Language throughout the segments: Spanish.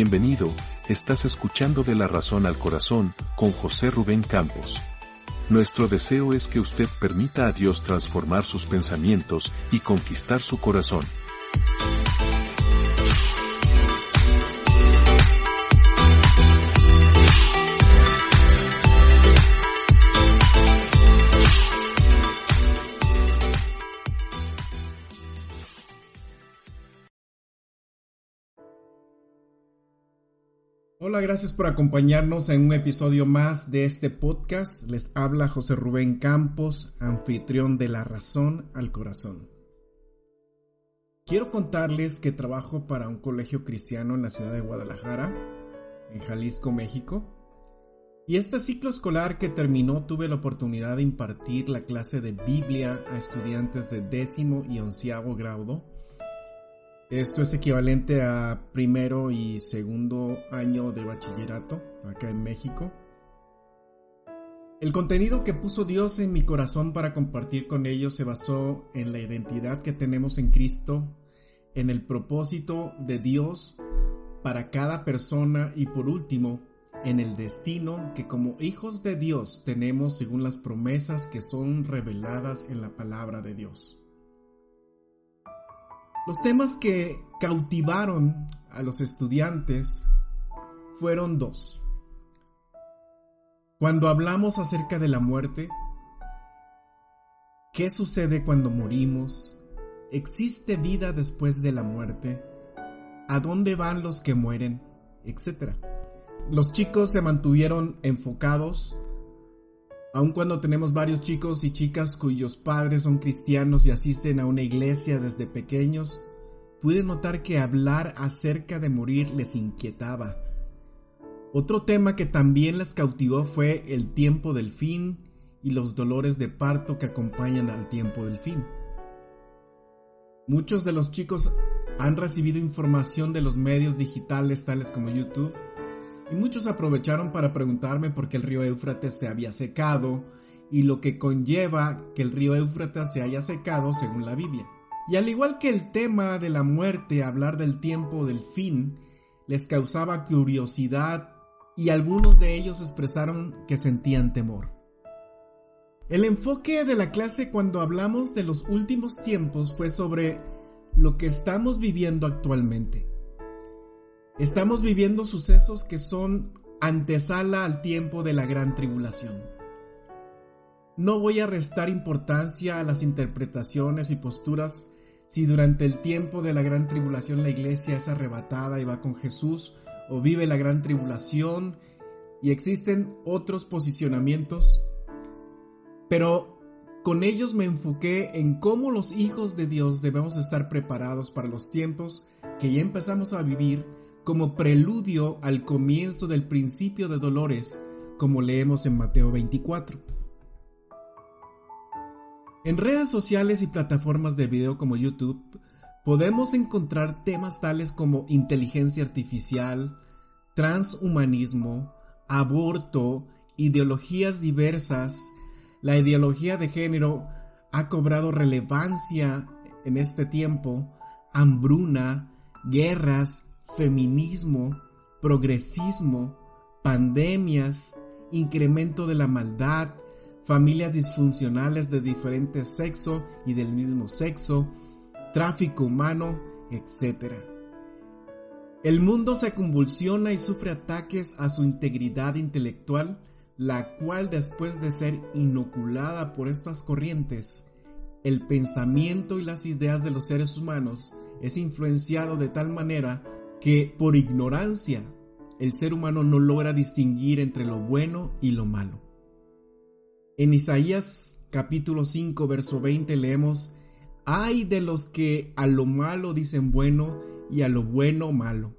Bienvenido, estás escuchando de la razón al corazón, con José Rubén Campos. Nuestro deseo es que usted permita a Dios transformar sus pensamientos y conquistar su corazón. Hola, gracias por acompañarnos en un episodio más de este podcast. Les habla José Rubén Campos, anfitrión de La Razón al Corazón. Quiero contarles que trabajo para un colegio cristiano en la ciudad de Guadalajara, en Jalisco, México. Y este ciclo escolar que terminó tuve la oportunidad de impartir la clase de Biblia a estudiantes de décimo y onceavo grado esto es equivalente a primero y segundo año de bachillerato acá en México. El contenido que puso Dios en mi corazón para compartir con ellos se basó en la identidad que tenemos en Cristo, en el propósito de Dios para cada persona y por último, en el destino que como hijos de Dios tenemos según las promesas que son reveladas en la palabra de Dios. Los temas que cautivaron a los estudiantes fueron dos. Cuando hablamos acerca de la muerte, ¿qué sucede cuando morimos? ¿Existe vida después de la muerte? ¿A dónde van los que mueren? Etcétera. Los chicos se mantuvieron enfocados Aun cuando tenemos varios chicos y chicas cuyos padres son cristianos y asisten a una iglesia desde pequeños, pude notar que hablar acerca de morir les inquietaba. Otro tema que también les cautivó fue el tiempo del fin y los dolores de parto que acompañan al tiempo del fin. Muchos de los chicos han recibido información de los medios digitales tales como YouTube y muchos aprovecharon para preguntarme por qué el río Éufrates se había secado y lo que conlleva que el río Éufrates se haya secado según la Biblia. Y al igual que el tema de la muerte, hablar del tiempo del fin les causaba curiosidad y algunos de ellos expresaron que sentían temor. El enfoque de la clase cuando hablamos de los últimos tiempos fue sobre lo que estamos viviendo actualmente. Estamos viviendo sucesos que son antesala al tiempo de la gran tribulación. No voy a restar importancia a las interpretaciones y posturas si durante el tiempo de la gran tribulación la iglesia es arrebatada y va con Jesús o vive la gran tribulación y existen otros posicionamientos, pero con ellos me enfoqué en cómo los hijos de Dios debemos estar preparados para los tiempos que ya empezamos a vivir como preludio al comienzo del principio de dolores, como leemos en Mateo 24. En redes sociales y plataformas de video como YouTube, podemos encontrar temas tales como inteligencia artificial, transhumanismo, aborto, ideologías diversas. La ideología de género ha cobrado relevancia en este tiempo, hambruna, guerras, feminismo, progresismo, pandemias, incremento de la maldad, familias disfuncionales de diferente sexo y del mismo sexo, tráfico humano, etc. El mundo se convulsiona y sufre ataques a su integridad intelectual, la cual después de ser inoculada por estas corrientes, el pensamiento y las ideas de los seres humanos es influenciado de tal manera que por ignorancia el ser humano no logra distinguir entre lo bueno y lo malo. En Isaías capítulo 5 verso 20 leemos, Ay de los que a lo malo dicen bueno y a lo bueno malo,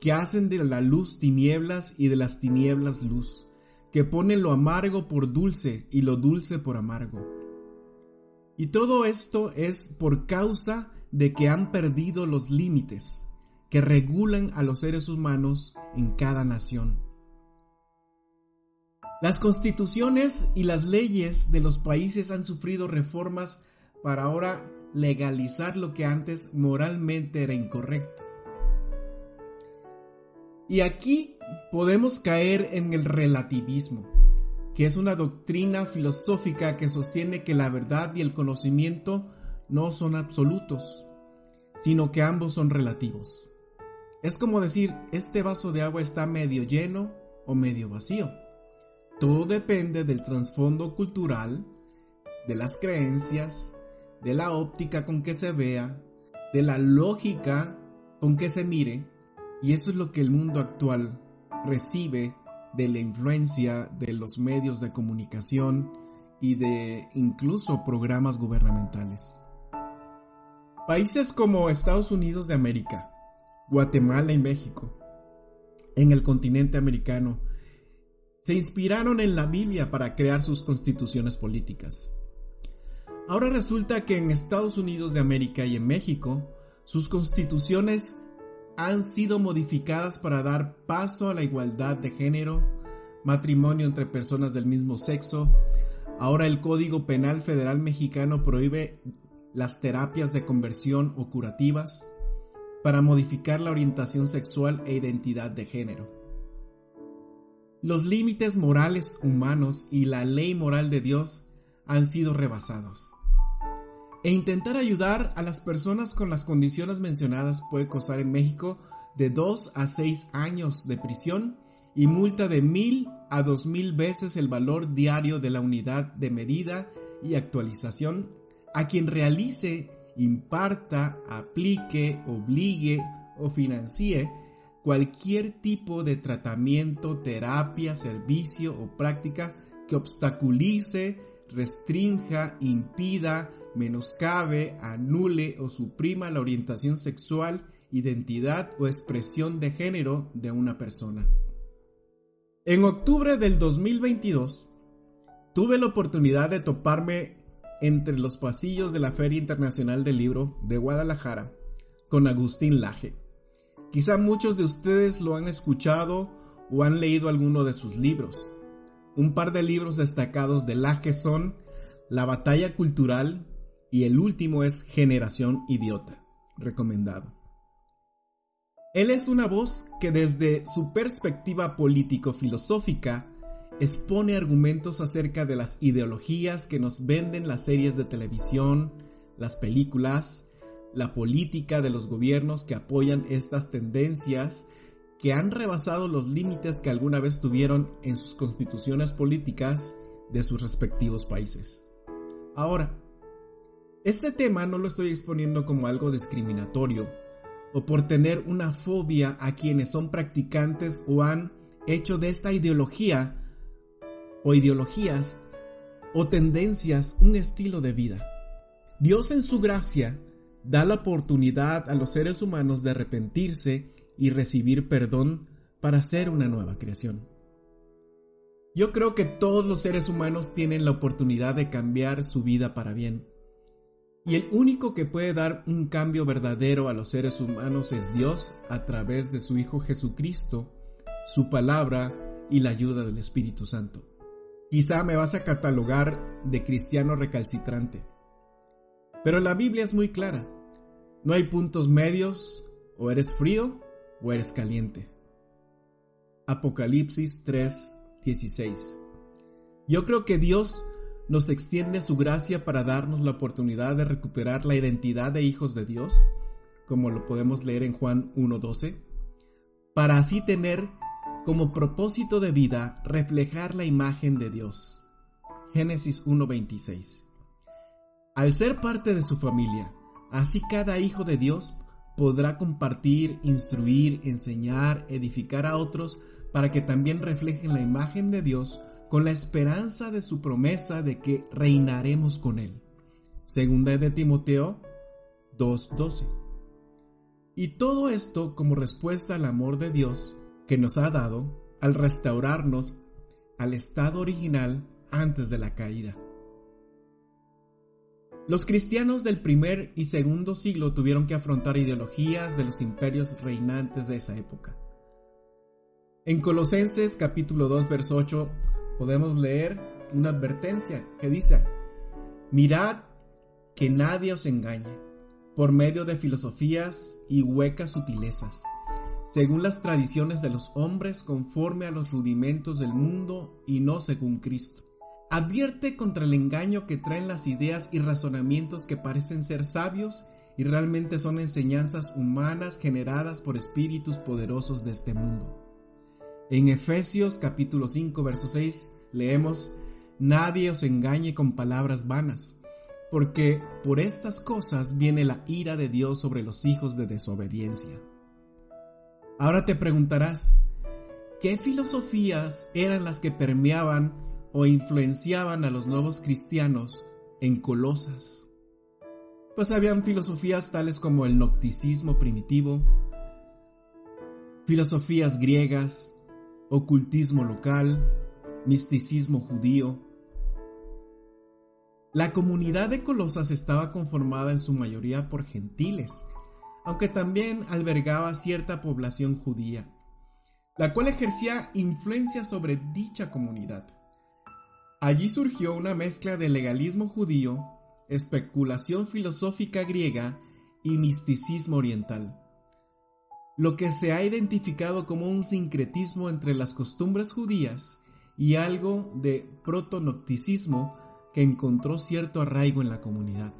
que hacen de la luz tinieblas y de las tinieblas luz, que ponen lo amargo por dulce y lo dulce por amargo. Y todo esto es por causa de que han perdido los límites que regulan a los seres humanos en cada nación. Las constituciones y las leyes de los países han sufrido reformas para ahora legalizar lo que antes moralmente era incorrecto. Y aquí podemos caer en el relativismo, que es una doctrina filosófica que sostiene que la verdad y el conocimiento no son absolutos, sino que ambos son relativos. Es como decir, este vaso de agua está medio lleno o medio vacío. Todo depende del trasfondo cultural, de las creencias, de la óptica con que se vea, de la lógica con que se mire, y eso es lo que el mundo actual recibe de la influencia de los medios de comunicación y de incluso programas gubernamentales. Países como Estados Unidos de América, Guatemala y México, en el continente americano, se inspiraron en la Biblia para crear sus constituciones políticas. Ahora resulta que en Estados Unidos de América y en México, sus constituciones han sido modificadas para dar paso a la igualdad de género, matrimonio entre personas del mismo sexo. Ahora el Código Penal Federal Mexicano prohíbe las terapias de conversión o curativas para modificar la orientación sexual e identidad de género. Los límites morales humanos y la ley moral de Dios han sido rebasados. E intentar ayudar a las personas con las condiciones mencionadas puede costar en México de 2 a 6 años de prisión y multa de mil a dos mil veces el valor diario de la unidad de medida y actualización a quien realice, imparta, aplique, obligue o financie cualquier tipo de tratamiento, terapia, servicio o práctica que obstaculice, restrinja, impida, menoscabe, anule o suprima la orientación sexual, identidad o expresión de género de una persona. En octubre del 2022, tuve la oportunidad de toparme entre los pasillos de la Feria Internacional del Libro de Guadalajara con Agustín Laje. Quizá muchos de ustedes lo han escuchado o han leído alguno de sus libros. Un par de libros destacados de Laje son La batalla cultural y el último es Generación Idiota, recomendado. Él es una voz que desde su perspectiva político-filosófica expone argumentos acerca de las ideologías que nos venden las series de televisión, las películas, la política de los gobiernos que apoyan estas tendencias que han rebasado los límites que alguna vez tuvieron en sus constituciones políticas de sus respectivos países. Ahora, este tema no lo estoy exponiendo como algo discriminatorio o por tener una fobia a quienes son practicantes o han hecho de esta ideología o ideologías o tendencias un estilo de vida. Dios en su gracia da la oportunidad a los seres humanos de arrepentirse y recibir perdón para ser una nueva creación. Yo creo que todos los seres humanos tienen la oportunidad de cambiar su vida para bien. Y el único que puede dar un cambio verdadero a los seres humanos es Dios a través de su Hijo Jesucristo, su palabra y la ayuda del Espíritu Santo. Quizá me vas a catalogar de cristiano recalcitrante. Pero la Biblia es muy clara. No hay puntos medios, o eres frío o eres caliente. Apocalipsis 3:16. Yo creo que Dios nos extiende su gracia para darnos la oportunidad de recuperar la identidad de hijos de Dios, como lo podemos leer en Juan 1.12, para así tener como propósito de vida reflejar la imagen de Dios. Génesis 1.26. Al ser parte de su familia, así cada hijo de Dios podrá compartir, instruir, enseñar, edificar a otros para que también reflejen la imagen de Dios con la esperanza de su promesa de que reinaremos con Él. Segunda de Timoteo 2.12. Y todo esto como respuesta al amor de Dios que nos ha dado al restaurarnos al estado original antes de la caída. Los cristianos del primer y segundo siglo tuvieron que afrontar ideologías de los imperios reinantes de esa época. En Colosenses capítulo 2 verso 8 podemos leer una advertencia que dice, mirad que nadie os engañe por medio de filosofías y huecas sutilezas, según las tradiciones de los hombres, conforme a los rudimentos del mundo y no según Cristo. Advierte contra el engaño que traen las ideas y razonamientos que parecen ser sabios y realmente son enseñanzas humanas generadas por espíritus poderosos de este mundo. En Efesios capítulo 5 verso 6 leemos, Nadie os engañe con palabras vanas, porque por estas cosas viene la ira de Dios sobre los hijos de desobediencia. Ahora te preguntarás, ¿qué filosofías eran las que permeaban o influenciaban a los nuevos cristianos en Colosas? Pues habían filosofías tales como el nocticismo primitivo, filosofías griegas, ocultismo local, misticismo judío. La comunidad de Colosas estaba conformada en su mayoría por gentiles, aunque también albergaba cierta población judía, la cual ejercía influencia sobre dicha comunidad. Allí surgió una mezcla de legalismo judío, especulación filosófica griega y misticismo oriental, lo que se ha identificado como un sincretismo entre las costumbres judías y algo de protonocticismo que encontró cierto arraigo en la comunidad.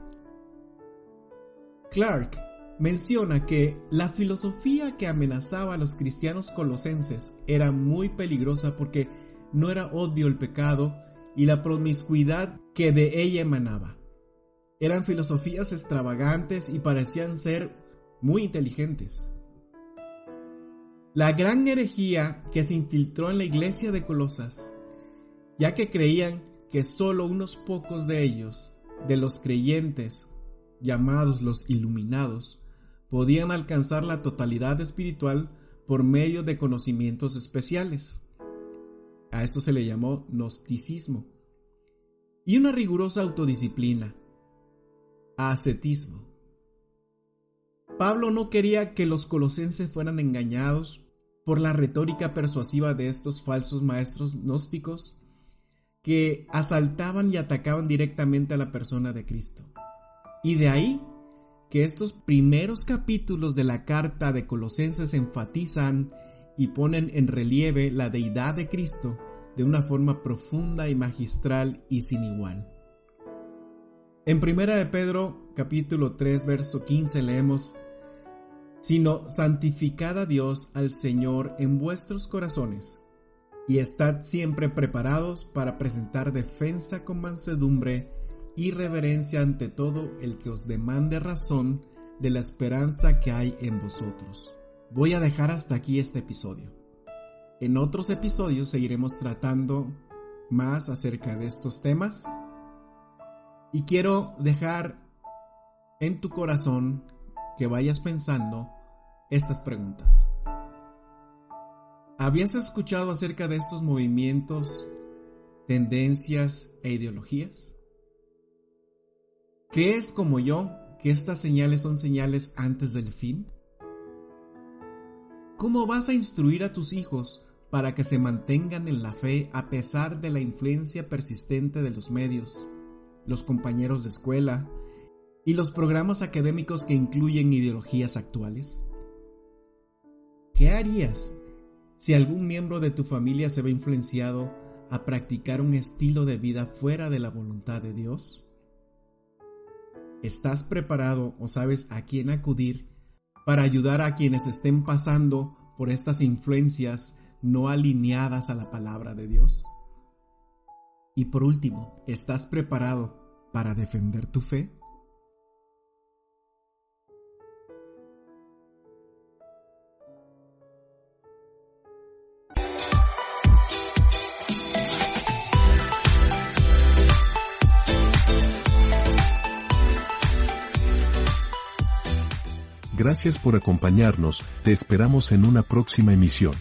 Clark menciona que la filosofía que amenazaba a los cristianos colosenses era muy peligrosa porque no era obvio el pecado y la promiscuidad que de ella emanaba. Eran filosofías extravagantes y parecían ser muy inteligentes. La gran herejía que se infiltró en la iglesia de Colosas, ya que creían que solo unos pocos de ellos, de los creyentes, llamados los iluminados, podían alcanzar la totalidad espiritual por medio de conocimientos especiales. A esto se le llamó gnosticismo. Y una rigurosa autodisciplina, ascetismo. Pablo no quería que los colosenses fueran engañados por la retórica persuasiva de estos falsos maestros gnósticos que asaltaban y atacaban directamente a la persona de Cristo. Y de ahí que estos primeros capítulos de la carta de Colosenses enfatizan y ponen en relieve la deidad de Cristo de una forma profunda y magistral y sin igual. En primera de Pedro, capítulo 3, verso 15 leemos, sino santificad a Dios al Señor en vuestros corazones, y estad siempre preparados para presentar defensa con mansedumbre y reverencia ante todo el que os demande razón de la esperanza que hay en vosotros. Voy a dejar hasta aquí este episodio. En otros episodios seguiremos tratando más acerca de estos temas y quiero dejar en tu corazón que vayas pensando estas preguntas. ¿Habías escuchado acerca de estos movimientos, tendencias e ideologías? ¿Crees como yo que estas señales son señales antes del fin? ¿Cómo vas a instruir a tus hijos para que se mantengan en la fe a pesar de la influencia persistente de los medios, los compañeros de escuela y los programas académicos que incluyen ideologías actuales? ¿Qué harías si algún miembro de tu familia se ve influenciado a practicar un estilo de vida fuera de la voluntad de Dios? ¿Estás preparado o sabes a quién acudir para ayudar a quienes estén pasando por estas influencias no alineadas a la palabra de Dios? Y por último, ¿estás preparado para defender tu fe? Gracias por acompañarnos, te esperamos en una próxima emisión.